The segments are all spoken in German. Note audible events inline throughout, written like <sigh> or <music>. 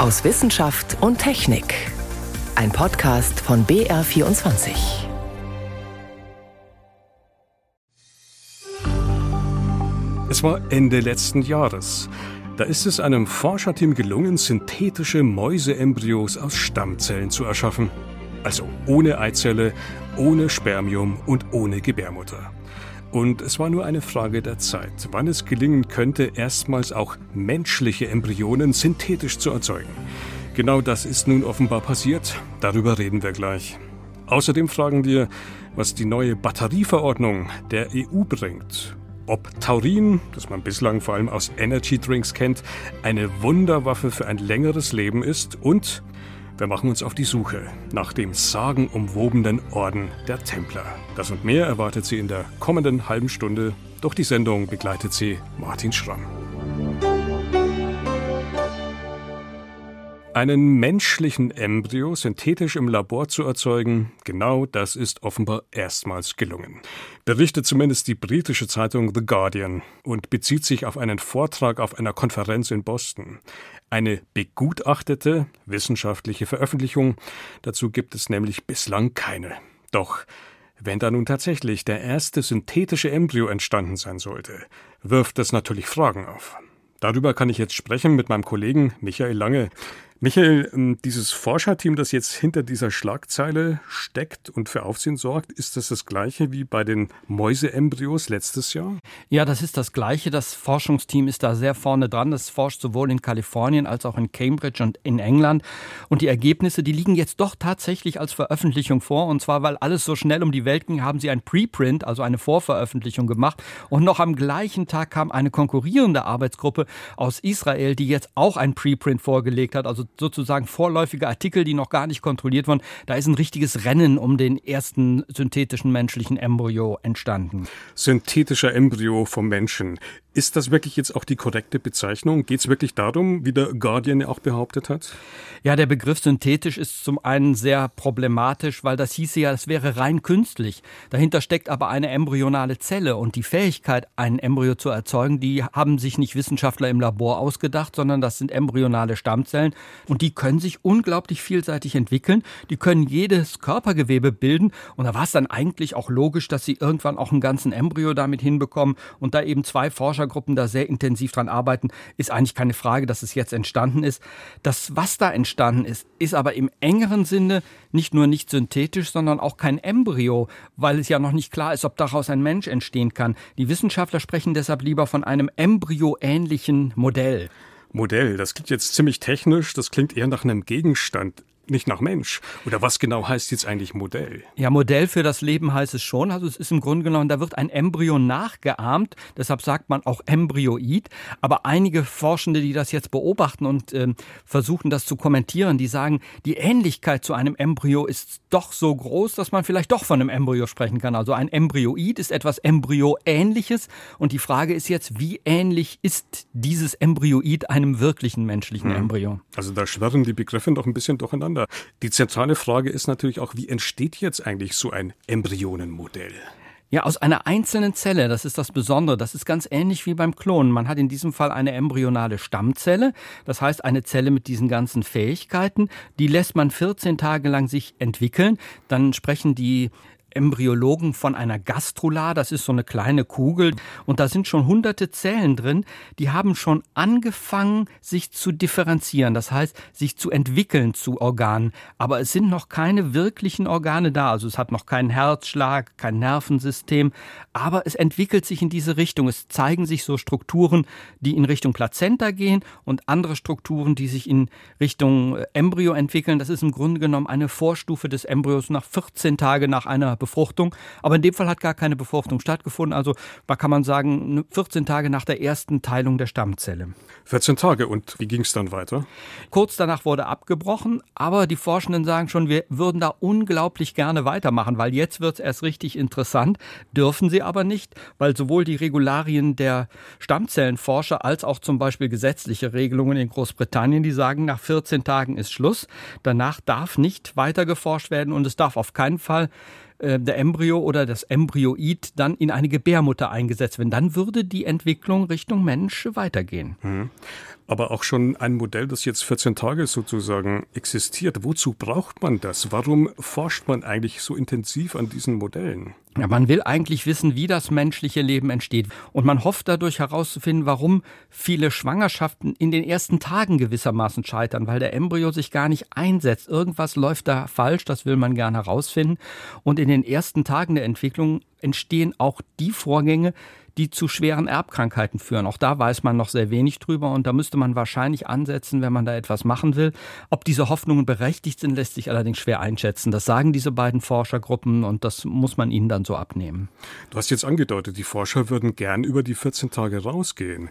aus Wissenschaft und Technik. Ein Podcast von BR24. Es war Ende letzten Jahres. Da ist es einem Forscherteam gelungen, synthetische Mäuseembryos aus Stammzellen zu erschaffen. Also ohne Eizelle, ohne Spermium und ohne Gebärmutter. Und es war nur eine Frage der Zeit, wann es gelingen könnte, erstmals auch menschliche Embryonen synthetisch zu erzeugen. Genau das ist nun offenbar passiert. Darüber reden wir gleich. Außerdem fragen wir, was die neue Batterieverordnung der EU bringt. Ob Taurin, das man bislang vor allem aus Energy Drinks kennt, eine Wunderwaffe für ein längeres Leben ist und wir machen uns auf die Suche nach dem sagenumwobenen Orden der Templer. Das und mehr erwartet Sie in der kommenden halben Stunde. Durch die Sendung begleitet Sie Martin Schramm. Einen menschlichen Embryo synthetisch im Labor zu erzeugen, genau das ist offenbar erstmals gelungen. Berichtet zumindest die britische Zeitung The Guardian und bezieht sich auf einen Vortrag auf einer Konferenz in Boston. Eine begutachtete wissenschaftliche Veröffentlichung. Dazu gibt es nämlich bislang keine. Doch wenn da nun tatsächlich der erste synthetische Embryo entstanden sein sollte, wirft das natürlich Fragen auf. Darüber kann ich jetzt sprechen mit meinem Kollegen Michael Lange. Michael, ähm, dieses Forscherteam, das jetzt hinter dieser Schlagzeile steckt und für Aufsehen sorgt, ist das das gleiche wie bei den Mäuseembryos letztes Jahr? Ja, das ist das gleiche. Das Forschungsteam ist da sehr vorne dran. Das forscht sowohl in Kalifornien als auch in Cambridge und in England. Und die Ergebnisse, die liegen jetzt doch tatsächlich als Veröffentlichung vor. Und zwar, weil alles so schnell um die Welt ging, haben sie ein Preprint, also eine Vorveröffentlichung gemacht. Und noch am gleichen Tag kam eine konkurrierende Arbeitsgruppe aus Israel, die jetzt auch ein Preprint vorgelegt hat, also sozusagen vorläufige Artikel, die noch gar nicht kontrolliert wurden. Da ist ein richtiges Rennen um den ersten synthetischen menschlichen Embryo entstanden. Synthetischer Embryo vom Menschen. Ist das wirklich jetzt auch die korrekte Bezeichnung? Geht es wirklich darum, wie der Guardian ja auch behauptet hat? Ja, der Begriff synthetisch ist zum einen sehr problematisch, weil das hieße ja, es wäre rein künstlich. Dahinter steckt aber eine embryonale Zelle und die Fähigkeit, ein Embryo zu erzeugen, die haben sich nicht Wissenschaftler im Labor ausgedacht, sondern das sind embryonale Stammzellen und die können sich unglaublich vielseitig entwickeln. Die können jedes Körpergewebe bilden und da war es dann eigentlich auch logisch, dass sie irgendwann auch einen ganzen Embryo damit hinbekommen und da eben zwei Forscher Forschergruppen da sehr intensiv dran arbeiten, ist eigentlich keine Frage, dass es jetzt entstanden ist. Das, was da entstanden ist, ist aber im engeren Sinne nicht nur nicht synthetisch, sondern auch kein Embryo, weil es ja noch nicht klar ist, ob daraus ein Mensch entstehen kann. Die Wissenschaftler sprechen deshalb lieber von einem embryoähnlichen Modell. Modell, das klingt jetzt ziemlich technisch, das klingt eher nach einem Gegenstand nicht nach Mensch. Oder was genau heißt jetzt eigentlich Modell? Ja, Modell für das Leben heißt es schon. Also es ist im Grunde genommen, da wird ein Embryo nachgeahmt. Deshalb sagt man auch Embryoid. Aber einige Forschende, die das jetzt beobachten und äh, versuchen, das zu kommentieren, die sagen, die Ähnlichkeit zu einem Embryo ist doch so groß, dass man vielleicht doch von einem Embryo sprechen kann. Also ein Embryoid ist etwas Embryoähnliches. Und die Frage ist jetzt, wie ähnlich ist dieses Embryoid einem wirklichen menschlichen hm. Embryo? Also da schwirren die Begriffe doch ein bisschen durcheinander miteinander. Die zentrale Frage ist natürlich auch, wie entsteht jetzt eigentlich so ein Embryonenmodell? Ja, aus einer einzelnen Zelle, das ist das Besondere. Das ist ganz ähnlich wie beim Klonen. Man hat in diesem Fall eine embryonale Stammzelle, das heißt eine Zelle mit diesen ganzen Fähigkeiten. Die lässt man 14 Tage lang sich entwickeln. Dann sprechen die Embryologen von einer Gastrula, das ist so eine kleine Kugel und da sind schon hunderte Zellen drin, die haben schon angefangen, sich zu differenzieren, das heißt, sich zu entwickeln zu Organen, aber es sind noch keine wirklichen Organe da, also es hat noch keinen Herzschlag, kein Nervensystem, aber es entwickelt sich in diese Richtung, es zeigen sich so Strukturen, die in Richtung Plazenta gehen und andere Strukturen, die sich in Richtung Embryo entwickeln, das ist im Grunde genommen eine Vorstufe des Embryos nach 14 Tage nach einer Befruchtung. Aber in dem Fall hat gar keine Befruchtung stattgefunden. Also da kann man sagen, 14 Tage nach der ersten Teilung der Stammzelle. 14 Tage. Und wie ging es dann weiter? Kurz danach wurde abgebrochen. Aber die Forschenden sagen schon, wir würden da unglaublich gerne weitermachen, weil jetzt wird es erst richtig interessant. Dürfen sie aber nicht, weil sowohl die Regularien der Stammzellenforscher als auch zum Beispiel gesetzliche Regelungen in Großbritannien, die sagen, nach 14 Tagen ist Schluss. Danach darf nicht weiter geforscht werden und es darf auf keinen Fall äh, der Embryo oder das Embryoid dann in eine Gebärmutter eingesetzt werden. Dann würde die Entwicklung Richtung Mensch weitergehen. Mhm. Aber auch schon ein Modell, das jetzt 14 Tage sozusagen existiert. Wozu braucht man das? Warum forscht man eigentlich so intensiv an diesen Modellen? Ja, man will eigentlich wissen, wie das menschliche Leben entsteht. Und man hofft dadurch herauszufinden, warum viele Schwangerschaften in den ersten Tagen gewissermaßen scheitern, weil der Embryo sich gar nicht einsetzt. Irgendwas läuft da falsch, das will man gerne herausfinden. Und in den ersten Tagen der Entwicklung entstehen auch die Vorgänge, die zu schweren Erbkrankheiten führen. Auch da weiß man noch sehr wenig drüber und da müsste man wahrscheinlich ansetzen, wenn man da etwas machen will. Ob diese Hoffnungen berechtigt sind, lässt sich allerdings schwer einschätzen. Das sagen diese beiden Forschergruppen und das muss man ihnen dann so abnehmen. Du hast jetzt angedeutet, die Forscher würden gern über die 14 Tage rausgehen.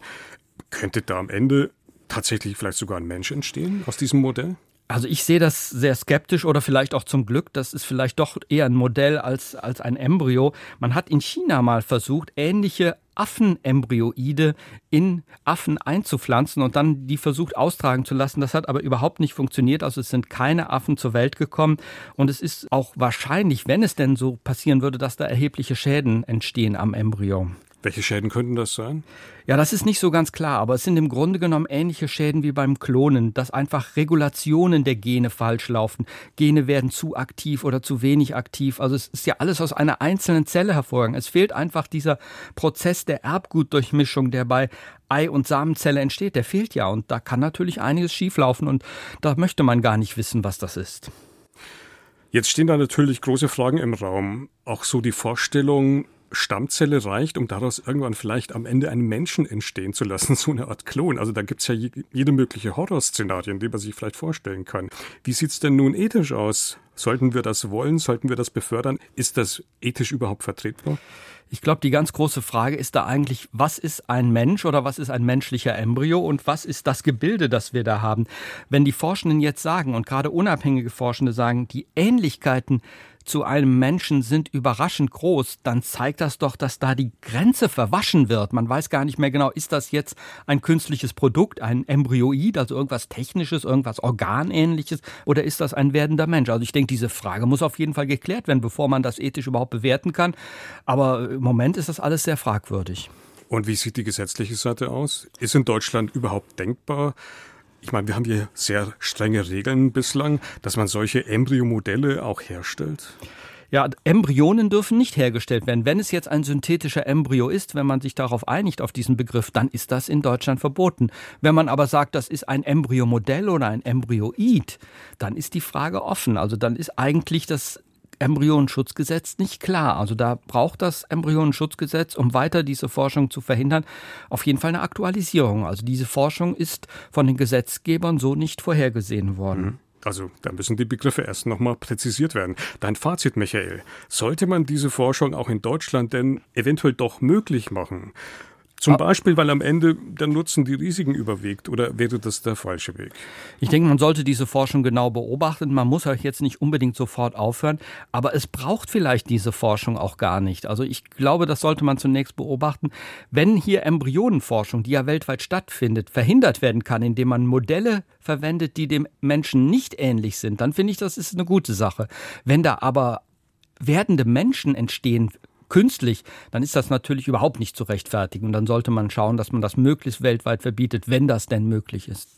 Könnte da am Ende tatsächlich vielleicht sogar ein Mensch entstehen aus diesem Modell? Also ich sehe das sehr skeptisch oder vielleicht auch zum Glück. Das ist vielleicht doch eher ein Modell als, als ein Embryo. Man hat in China mal versucht, ähnliche Affenembryoide in Affen einzupflanzen und dann die versucht austragen zu lassen. Das hat aber überhaupt nicht funktioniert. Also es sind keine Affen zur Welt gekommen und es ist auch wahrscheinlich, wenn es denn so passieren würde, dass da erhebliche Schäden entstehen am Embryo. Welche Schäden könnten das sein? Ja, das ist nicht so ganz klar, aber es sind im Grunde genommen ähnliche Schäden wie beim Klonen, dass einfach Regulationen der Gene falsch laufen. Gene werden zu aktiv oder zu wenig aktiv. Also es ist ja alles aus einer einzelnen Zelle hervorgegangen. Es fehlt einfach dieser Prozess der Erbgutdurchmischung, der bei Ei- und Samenzelle entsteht. Der fehlt ja und da kann natürlich einiges schieflaufen und da möchte man gar nicht wissen, was das ist. Jetzt stehen da natürlich große Fragen im Raum. Auch so die Vorstellung, Stammzelle reicht, um daraus irgendwann vielleicht am Ende einen Menschen entstehen zu lassen, <laughs> so eine Art Klon. Also da gibt's ja jede mögliche Horrorszenarien, die man sich vielleicht vorstellen kann. Wie sieht's denn nun ethisch aus? Sollten wir das wollen? Sollten wir das befördern? Ist das ethisch überhaupt vertretbar? Ich glaube, die ganz große Frage ist da eigentlich, was ist ein Mensch oder was ist ein menschlicher Embryo und was ist das Gebilde, das wir da haben? Wenn die Forschenden jetzt sagen und gerade unabhängige Forschende sagen, die Ähnlichkeiten zu einem Menschen sind überraschend groß, dann zeigt das doch, dass da die Grenze verwaschen wird. Man weiß gar nicht mehr genau, ist das jetzt ein künstliches Produkt, ein Embryoid, also irgendwas Technisches, irgendwas Organähnliches, oder ist das ein werdender Mensch? Also ich denke, diese Frage muss auf jeden Fall geklärt werden, bevor man das ethisch überhaupt bewerten kann. Aber im Moment ist das alles sehr fragwürdig. Und wie sieht die gesetzliche Seite aus? Ist in Deutschland überhaupt denkbar, ich meine, wir haben hier sehr strenge Regeln bislang, dass man solche Embryomodelle auch herstellt. Ja, Embryonen dürfen nicht hergestellt werden. Wenn es jetzt ein synthetischer Embryo ist, wenn man sich darauf einigt, auf diesen Begriff, dann ist das in Deutschland verboten. Wenn man aber sagt, das ist ein Embryomodell oder ein Embryoid, dann ist die Frage offen. Also dann ist eigentlich das Embryonenschutzgesetz nicht klar. Also da braucht das Embryonenschutzgesetz, um weiter diese Forschung zu verhindern, auf jeden Fall eine Aktualisierung. Also diese Forschung ist von den Gesetzgebern so nicht vorhergesehen worden. Mhm. Also da müssen die Begriffe erst nochmal präzisiert werden. Dein Fazit, Michael, sollte man diese Forschung auch in Deutschland denn eventuell doch möglich machen? Zum Beispiel, weil am Ende der Nutzen die Risiken überwiegt oder wäre das der falsche Weg? Ich denke, man sollte diese Forschung genau beobachten. Man muss euch jetzt nicht unbedingt sofort aufhören, aber es braucht vielleicht diese Forschung auch gar nicht. Also ich glaube, das sollte man zunächst beobachten. Wenn hier Embryonenforschung, die ja weltweit stattfindet, verhindert werden kann, indem man Modelle verwendet, die dem Menschen nicht ähnlich sind, dann finde ich, das ist eine gute Sache. Wenn da aber werdende Menschen entstehen, künstlich, dann ist das natürlich überhaupt nicht zu rechtfertigen. Und dann sollte man schauen, dass man das möglichst weltweit verbietet, wenn das denn möglich ist.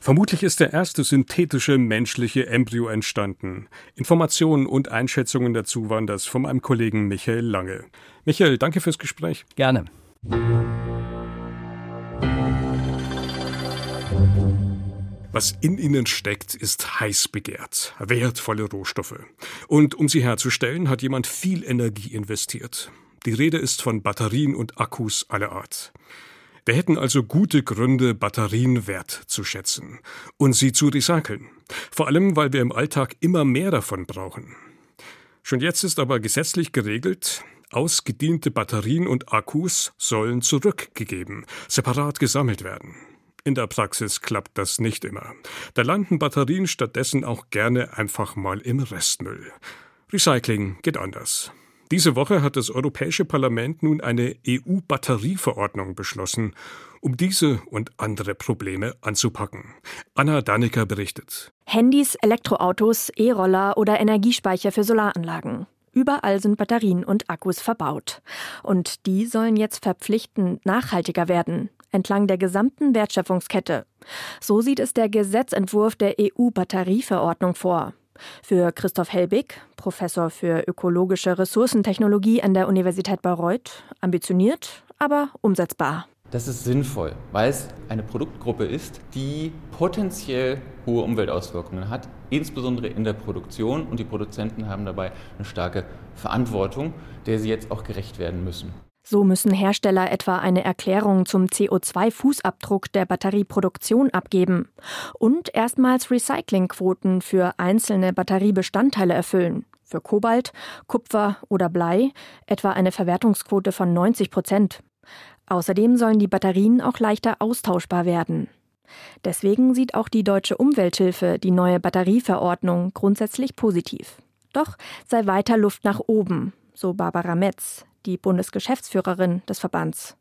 Vermutlich ist der erste synthetische menschliche Embryo entstanden. Informationen und Einschätzungen dazu waren das von meinem Kollegen Michael Lange. Michael, danke fürs Gespräch. Gerne. Was in ihnen steckt, ist heiß begehrt, wertvolle Rohstoffe. Und um sie herzustellen, hat jemand viel Energie investiert. Die Rede ist von Batterien und Akkus aller Art. Wir hätten also gute Gründe, Batterien wertzuschätzen und sie zu recyceln. Vor allem, weil wir im Alltag immer mehr davon brauchen. Schon jetzt ist aber gesetzlich geregelt, ausgediente Batterien und Akkus sollen zurückgegeben, separat gesammelt werden. In der Praxis klappt das nicht immer. Da landen Batterien stattdessen auch gerne einfach mal im Restmüll. Recycling geht anders. Diese Woche hat das Europäische Parlament nun eine EU-Batterieverordnung beschlossen, um diese und andere Probleme anzupacken. Anna Dannecker berichtet. Handys, Elektroautos, E-Roller oder Energiespeicher für Solaranlagen. Überall sind Batterien und Akkus verbaut. Und die sollen jetzt verpflichtend nachhaltiger werden. Entlang der gesamten Wertschöpfungskette. So sieht es der Gesetzentwurf der EU-Batterieverordnung vor. Für Christoph Helbig, Professor für ökologische Ressourcentechnologie an der Universität Bayreuth, ambitioniert, aber umsetzbar. Das ist sinnvoll, weil es eine Produktgruppe ist, die potenziell hohe Umweltauswirkungen hat, insbesondere in der Produktion. Und die Produzenten haben dabei eine starke Verantwortung, der sie jetzt auch gerecht werden müssen. So müssen Hersteller etwa eine Erklärung zum CO2-Fußabdruck der Batterieproduktion abgeben und erstmals Recyclingquoten für einzelne Batteriebestandteile erfüllen. Für Kobalt, Kupfer oder Blei etwa eine Verwertungsquote von 90 Prozent. Außerdem sollen die Batterien auch leichter austauschbar werden. Deswegen sieht auch die deutsche Umwelthilfe die neue Batterieverordnung grundsätzlich positiv. Doch sei weiter Luft nach oben, so Barbara Metz, die Bundesgeschäftsführerin des Verbands.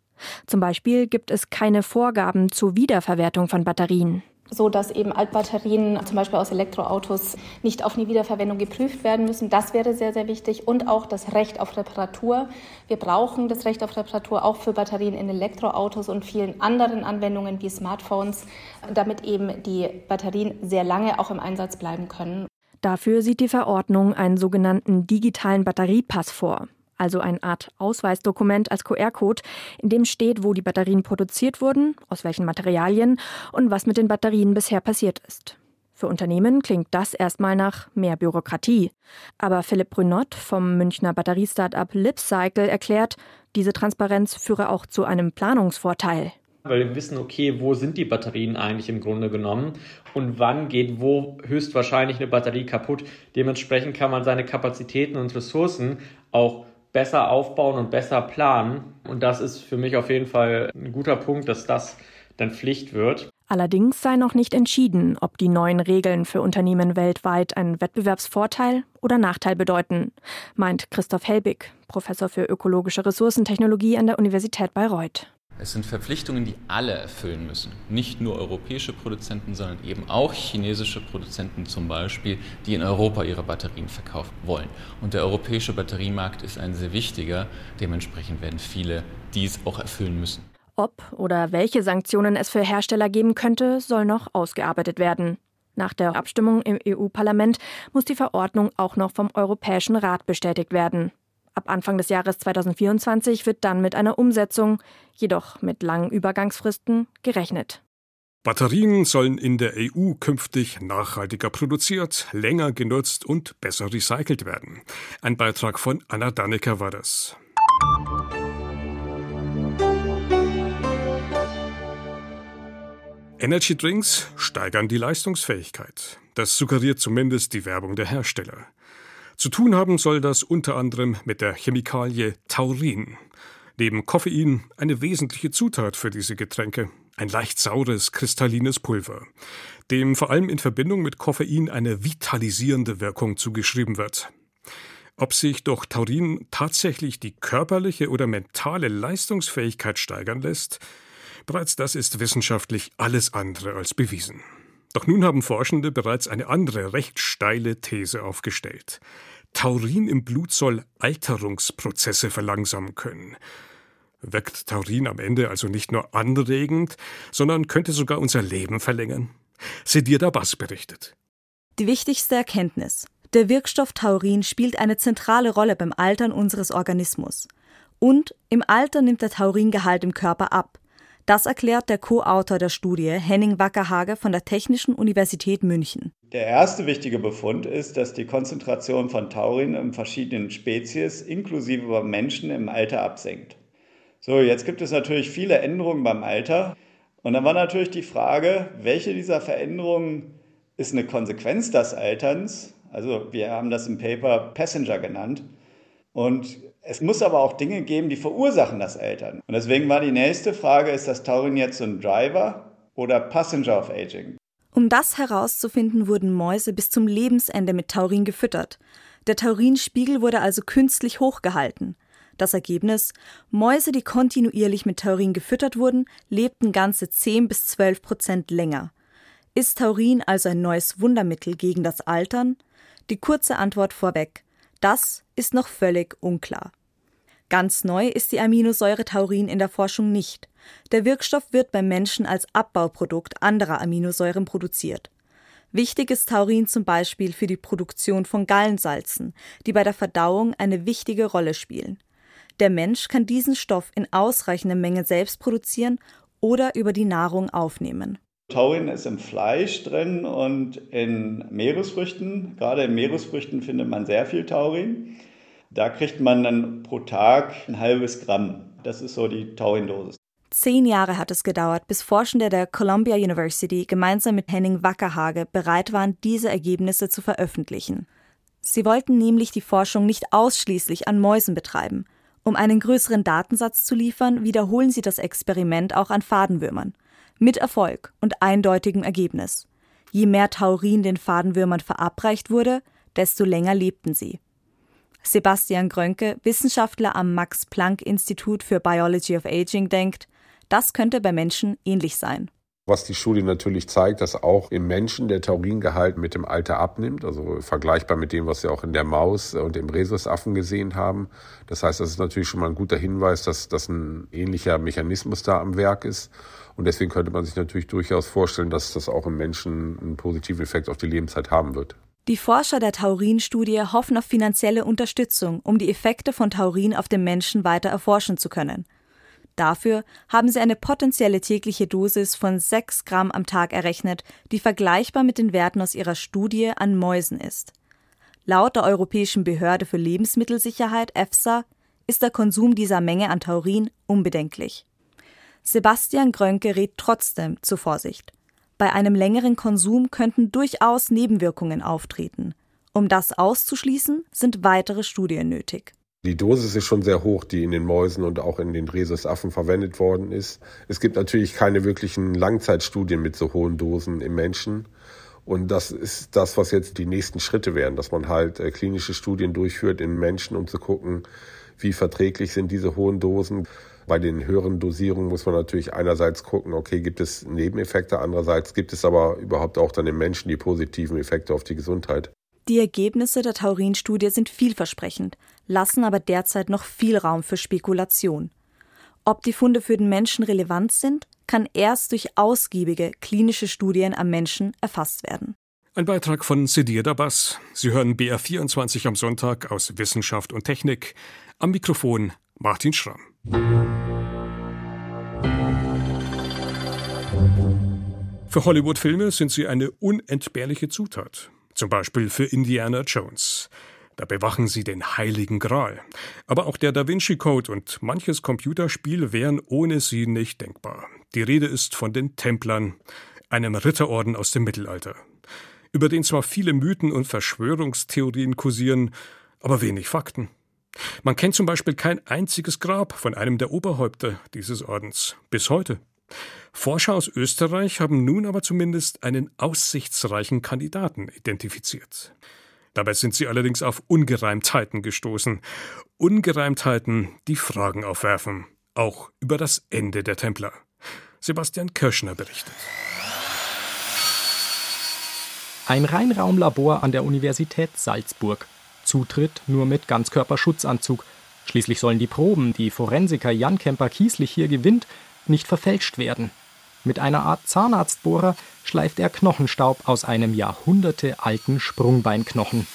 Zum Beispiel gibt es keine Vorgaben zur Wiederverwertung von Batterien so dass eben Altbatterien zum Beispiel aus Elektroautos nicht auf eine Wiederverwendung geprüft werden müssen. Das wäre sehr, sehr wichtig. Und auch das Recht auf Reparatur. Wir brauchen das Recht auf Reparatur auch für Batterien in Elektroautos und vielen anderen Anwendungen wie Smartphones, damit eben die Batterien sehr lange auch im Einsatz bleiben können. Dafür sieht die Verordnung einen sogenannten digitalen Batteriepass vor also eine Art Ausweisdokument als QR-Code, in dem steht, wo die Batterien produziert wurden, aus welchen Materialien und was mit den Batterien bisher passiert ist. Für Unternehmen klingt das erstmal nach mehr Bürokratie. Aber Philipp Brünott vom Münchner Batteriestartup Lipcycle erklärt, diese Transparenz führe auch zu einem Planungsvorteil weil wir wissen, okay, wo sind die Batterien eigentlich im Grunde genommen und wann geht wo höchstwahrscheinlich eine Batterie kaputt. Dementsprechend kann man seine Kapazitäten und Ressourcen auch besser aufbauen und besser planen. Und das ist für mich auf jeden Fall ein guter Punkt, dass das dann Pflicht wird. Allerdings sei noch nicht entschieden, ob die neuen Regeln für Unternehmen weltweit einen Wettbewerbsvorteil oder Nachteil bedeuten, meint Christoph Helbig, Professor für ökologische Ressourcentechnologie an der Universität Bayreuth. Es sind Verpflichtungen, die alle erfüllen müssen. Nicht nur europäische Produzenten, sondern eben auch chinesische Produzenten zum Beispiel, die in Europa ihre Batterien verkaufen wollen. Und der europäische Batteriemarkt ist ein sehr wichtiger. Dementsprechend werden viele dies auch erfüllen müssen. Ob oder welche Sanktionen es für Hersteller geben könnte, soll noch ausgearbeitet werden. Nach der Abstimmung im EU-Parlament muss die Verordnung auch noch vom Europäischen Rat bestätigt werden. Ab Anfang des Jahres 2024 wird dann mit einer Umsetzung, jedoch mit langen Übergangsfristen, gerechnet. Batterien sollen in der EU künftig nachhaltiger produziert, länger genutzt und besser recycelt werden. Ein Beitrag von Anna Dannecker war das. Energy Drinks steigern die Leistungsfähigkeit. Das suggeriert zumindest die Werbung der Hersteller. Zu tun haben soll das unter anderem mit der Chemikalie Taurin. Neben Koffein eine wesentliche Zutat für diese Getränke. Ein leicht saures, kristallines Pulver, dem vor allem in Verbindung mit Koffein eine vitalisierende Wirkung zugeschrieben wird. Ob sich durch Taurin tatsächlich die körperliche oder mentale Leistungsfähigkeit steigern lässt, bereits das ist wissenschaftlich alles andere als bewiesen. Doch nun haben Forschende bereits eine andere, recht steile These aufgestellt. Taurin im Blut soll Alterungsprozesse verlangsamen können. Wirkt Taurin am Ende also nicht nur anregend, sondern könnte sogar unser Leben verlängern? Sedir Dabas berichtet. Die wichtigste Erkenntnis. Der Wirkstoff Taurin spielt eine zentrale Rolle beim Altern unseres Organismus. Und im Alter nimmt der Tauringehalt im Körper ab. Das erklärt der Co-Autor der Studie, Henning Wackerhage von der Technischen Universität München. Der erste wichtige Befund ist, dass die Konzentration von Taurin in verschiedenen Spezies inklusive beim Menschen im Alter absinkt. So, jetzt gibt es natürlich viele Änderungen beim Alter. Und dann war natürlich die Frage, welche dieser Veränderungen ist eine Konsequenz des Alterns? Also wir haben das im Paper Passenger genannt. Und es muss aber auch Dinge geben, die verursachen das Altern. Und deswegen war die nächste Frage, ist das Taurin jetzt so ein Driver oder Passenger of Aging? Um das herauszufinden, wurden Mäuse bis zum Lebensende mit Taurin gefüttert. Der Taurinspiegel wurde also künstlich hochgehalten. Das Ergebnis: Mäuse, die kontinuierlich mit Taurin gefüttert wurden, lebten ganze 10 bis 12 Prozent länger. Ist Taurin also ein neues Wundermittel gegen das Altern? Die kurze Antwort vorweg: das ist noch völlig unklar. Ganz neu ist die Aminosäure Taurin in der Forschung nicht. Der Wirkstoff wird beim Menschen als Abbauprodukt anderer Aminosäuren produziert. Wichtig ist Taurin zum Beispiel für die Produktion von Gallensalzen, die bei der Verdauung eine wichtige Rolle spielen. Der Mensch kann diesen Stoff in ausreichender Menge selbst produzieren oder über die Nahrung aufnehmen. Taurin ist im Fleisch drin und in Meeresfrüchten. Gerade in Meeresfrüchten findet man sehr viel Taurin. Da kriegt man dann pro Tag ein halbes Gramm. Das ist so die Taurindosis. Zehn Jahre hat es gedauert, bis Forschende der Columbia University gemeinsam mit Henning Wackerhage bereit waren, diese Ergebnisse zu veröffentlichen. Sie wollten nämlich die Forschung nicht ausschließlich an Mäusen betreiben. Um einen größeren Datensatz zu liefern, wiederholen sie das Experiment auch an Fadenwürmern. Mit Erfolg und eindeutigem Ergebnis. Je mehr Taurin den Fadenwürmern verabreicht wurde, desto länger lebten sie. Sebastian Grönke, Wissenschaftler am Max Planck Institut für Biology of Aging, denkt, das könnte bei Menschen ähnlich sein. Was die Studie natürlich zeigt, dass auch im Menschen der Tauringehalt mit dem Alter abnimmt, also vergleichbar mit dem, was wir auch in der Maus und im Rhesusaffen gesehen haben. Das heißt, das ist natürlich schon mal ein guter Hinweis, dass das ein ähnlicher Mechanismus da am Werk ist. Und deswegen könnte man sich natürlich durchaus vorstellen, dass das auch im Menschen einen positiven Effekt auf die Lebenszeit haben wird. Die Forscher der Taurin-Studie hoffen auf finanzielle Unterstützung, um die Effekte von Taurin auf den Menschen weiter erforschen zu können. Dafür haben sie eine potenzielle tägliche Dosis von 6 Gramm am Tag errechnet, die vergleichbar mit den Werten aus ihrer Studie an Mäusen ist. Laut der Europäischen Behörde für Lebensmittelsicherheit EFSA ist der Konsum dieser Menge an Taurin unbedenklich. Sebastian Grönke rät trotzdem zur Vorsicht. Bei einem längeren Konsum könnten durchaus Nebenwirkungen auftreten. Um das auszuschließen, sind weitere Studien nötig. Die Dosis ist schon sehr hoch, die in den Mäusen und auch in den Rhesusaffen verwendet worden ist. Es gibt natürlich keine wirklichen Langzeitstudien mit so hohen Dosen im Menschen. Und das ist das, was jetzt die nächsten Schritte wären, dass man halt äh, klinische Studien durchführt in Menschen, um zu gucken, wie verträglich sind diese hohen Dosen. Bei den höheren Dosierungen muss man natürlich einerseits gucken, okay, gibt es Nebeneffekte, andererseits gibt es aber überhaupt auch dann im Menschen die positiven Effekte auf die Gesundheit. Die Ergebnisse der Taurin-Studie sind vielversprechend, lassen aber derzeit noch viel Raum für Spekulation. Ob die Funde für den Menschen relevant sind, kann erst durch ausgiebige klinische Studien am Menschen erfasst werden. Ein Beitrag von Sedir Dabas. Sie hören BR24 am Sonntag aus Wissenschaft und Technik. Am Mikrofon Martin Schramm. Für Hollywood-Filme sind sie eine unentbehrliche Zutat. Zum Beispiel für Indiana Jones. Da bewachen sie den heiligen Gral. Aber auch der Da Vinci Code und manches Computerspiel wären ohne sie nicht denkbar. Die Rede ist von den Templern, einem Ritterorden aus dem Mittelalter, über den zwar viele Mythen und Verschwörungstheorien kursieren, aber wenig Fakten. Man kennt zum Beispiel kein einziges Grab von einem der Oberhäupter dieses Ordens bis heute. Forscher aus Österreich haben nun aber zumindest einen aussichtsreichen Kandidaten identifiziert. Dabei sind sie allerdings auf Ungereimtheiten gestoßen. Ungereimtheiten, die Fragen aufwerfen, auch über das Ende der Templer. Sebastian Kirschner berichtet. Ein Reinraumlabor an der Universität Salzburg. Zutritt nur mit Ganzkörperschutzanzug. Schließlich sollen die Proben, die Forensiker Jan Kemper-Kieslich hier gewinnt, nicht verfälscht werden. Mit einer Art Zahnarztbohrer schleift er Knochenstaub aus einem jahrhundertealten Sprungbeinknochen.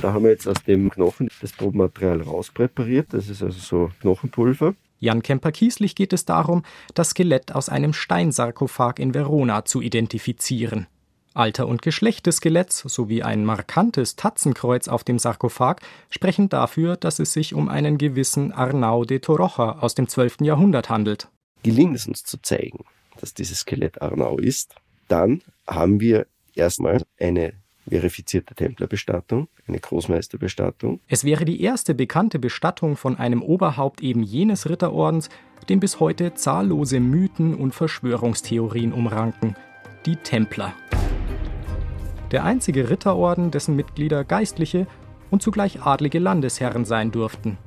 Da haben wir jetzt aus dem Knochen das Probenmaterial rauspräpariert. Das ist also so Knochenpulver. Jan Kemper-Kieslich geht es darum, das Skelett aus einem Steinsarkophag in Verona zu identifizieren. Alter und Geschlecht des Skeletts sowie ein markantes Tatzenkreuz auf dem Sarkophag sprechen dafür, dass es sich um einen gewissen Arnau de Torocha aus dem 12. Jahrhundert handelt. Gelingt es uns zu zeigen, dass dieses Skelett Arnau ist, dann haben wir erstmal eine verifizierte Templerbestattung, eine Großmeisterbestattung. Es wäre die erste bekannte Bestattung von einem Oberhaupt eben jenes Ritterordens, den bis heute zahllose Mythen und Verschwörungstheorien umranken, die Templer der einzige Ritterorden, dessen Mitglieder Geistliche und zugleich adlige Landesherren sein durften.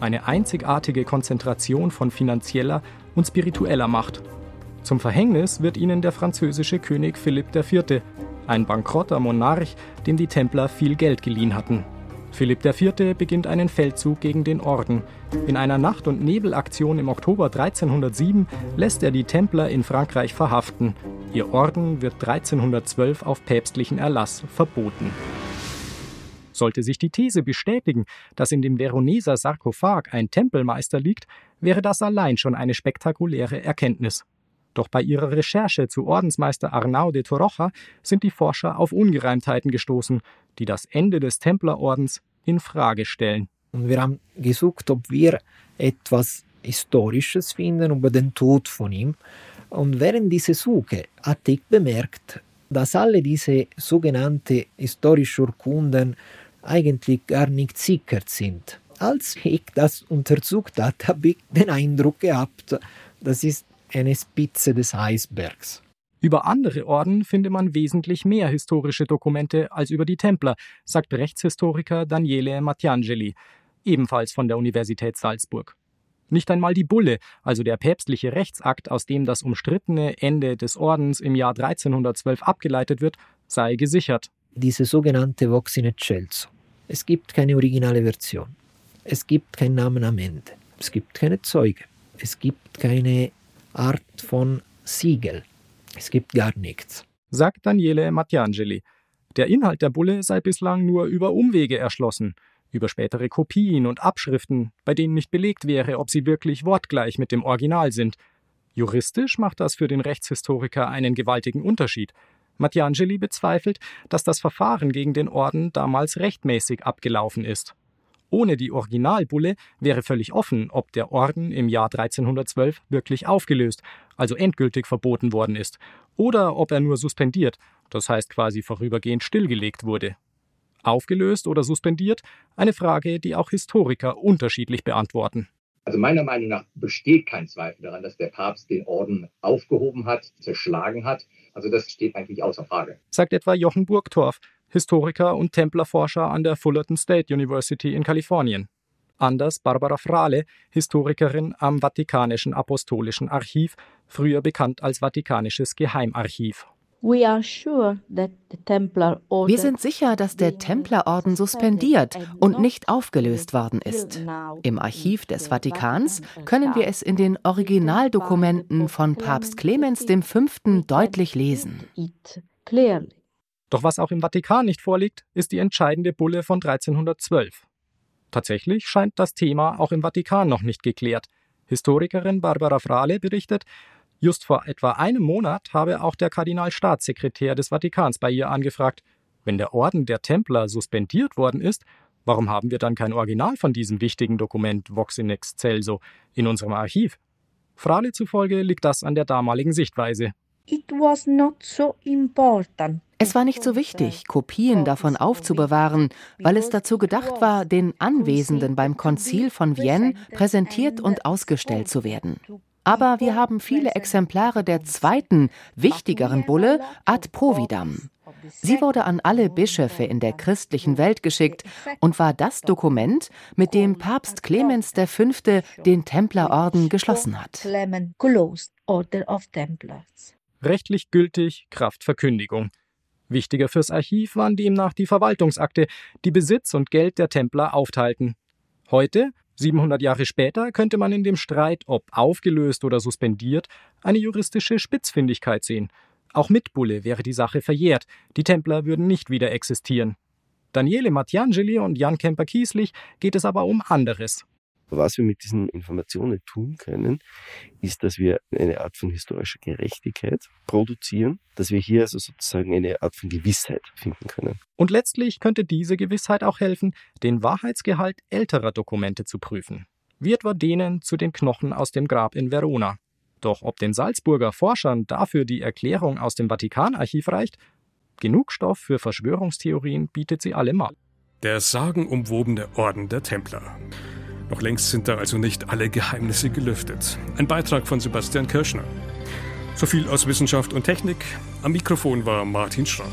Eine einzigartige Konzentration von finanzieller und spiritueller Macht. Zum Verhängnis wird ihnen der französische König Philipp IV., ein bankrotter Monarch, dem die Templer viel Geld geliehen hatten. Philipp IV. beginnt einen Feldzug gegen den Orden. In einer Nacht- und Nebelaktion im Oktober 1307 lässt er die Templer in Frankreich verhaften. Ihr Orden wird 1312 auf päpstlichen Erlass verboten. Sollte sich die These bestätigen, dass in dem Veroneser Sarkophag ein Tempelmeister liegt, wäre das allein schon eine spektakuläre Erkenntnis. Doch bei ihrer Recherche zu Ordensmeister Arnau de Torocha sind die Forscher auf Ungereimtheiten gestoßen, die das Ende des Templerordens in Frage stellen. Und wir haben gesucht, ob wir etwas Historisches finden über den Tod von ihm. Und während dieser Suche hatte ich bemerkt, dass alle diese sogenannten historischen Urkunden eigentlich gar nicht sicher sind. Als ich das untersucht habe, habe ich den Eindruck gehabt, das ist eine Spitze des Eisbergs. Über andere Orden finde man wesentlich mehr historische Dokumente als über die Templer, sagt Rechtshistoriker Daniele Mattiangeli, ebenfalls von der Universität Salzburg. Nicht einmal die Bulle, also der päpstliche Rechtsakt, aus dem das umstrittene Ende des Ordens im Jahr 1312 abgeleitet wird, sei gesichert. Diese sogenannte Vox in Excelso. Es gibt keine originale Version. Es gibt keinen Namen am Ende. Es gibt keine Zeuge. Es gibt keine Art von Siegel. Es gibt gar nichts. Sagt Daniele Mattiangeli. Der Inhalt der Bulle sei bislang nur über Umwege erschlossen, über spätere Kopien und Abschriften, bei denen nicht belegt wäre, ob sie wirklich wortgleich mit dem Original sind. Juristisch macht das für den Rechtshistoriker einen gewaltigen Unterschied. Mattiangeli bezweifelt, dass das Verfahren gegen den Orden damals rechtmäßig abgelaufen ist. Ohne die Originalbulle wäre völlig offen, ob der Orden im Jahr 1312 wirklich aufgelöst, also endgültig verboten worden ist, oder ob er nur suspendiert, das heißt quasi vorübergehend stillgelegt wurde. Aufgelöst oder suspendiert? Eine Frage, die auch Historiker unterschiedlich beantworten. Also meiner Meinung nach besteht kein Zweifel daran, dass der Papst den Orden aufgehoben hat, zerschlagen hat. Also das steht eigentlich außer Frage. Sagt etwa Jochen Burgtorf, Historiker und Templerforscher an der Fullerton State University in Kalifornien. Anders Barbara Frale, Historikerin am Vatikanischen Apostolischen Archiv, früher bekannt als Vatikanisches Geheimarchiv. Wir sind sicher, dass der Templerorden suspendiert und nicht aufgelöst worden ist. Im Archiv des Vatikans können wir es in den Originaldokumenten von Papst Clemens V. deutlich lesen. Doch was auch im Vatikan nicht vorliegt, ist die entscheidende Bulle von 1312. Tatsächlich scheint das Thema auch im Vatikan noch nicht geklärt. Historikerin Barbara Frale berichtet, just vor etwa einem Monat habe auch der Kardinalstaatssekretär des Vatikans bei ihr angefragt, wenn der Orden der Templer suspendiert worden ist, warum haben wir dann kein Original von diesem wichtigen Dokument Vox in Excelso in unserem Archiv? Frale zufolge liegt das an der damaligen Sichtweise. It was not so important es war nicht so wichtig, Kopien davon aufzubewahren, weil es dazu gedacht war, den Anwesenden beim Konzil von Vienne präsentiert und ausgestellt zu werden. Aber wir haben viele Exemplare der zweiten, wichtigeren Bulle ad providam. Sie wurde an alle Bischöfe in der christlichen Welt geschickt und war das Dokument, mit dem Papst Clemens V. den Templerorden geschlossen hat. Rechtlich gültig, Kraftverkündigung. Wichtiger fürs Archiv waren demnach die Verwaltungsakte, die Besitz und Geld der Templer aufteilten. Heute, 700 Jahre später, könnte man in dem Streit, ob aufgelöst oder suspendiert, eine juristische Spitzfindigkeit sehen. Auch mit Bulle wäre die Sache verjährt, die Templer würden nicht wieder existieren. Daniele Mattiangeli und Jan Kemper-Kieslich geht es aber um anderes. Was wir mit diesen Informationen tun können, ist, dass wir eine Art von historischer Gerechtigkeit produzieren, dass wir hier also sozusagen eine Art von Gewissheit finden können. Und letztlich könnte diese Gewissheit auch helfen, den Wahrheitsgehalt älterer Dokumente zu prüfen, wie etwa denen zu den Knochen aus dem Grab in Verona. Doch ob den Salzburger Forschern dafür die Erklärung aus dem Vatikanarchiv reicht, genug Stoff für Verschwörungstheorien bietet sie allemal. Der sagenumwobene Orden der Templer. Noch längst sind da also nicht alle Geheimnisse gelüftet. Ein Beitrag von Sebastian Kirschner. So viel aus Wissenschaft und Technik. Am Mikrofon war Martin Schramm.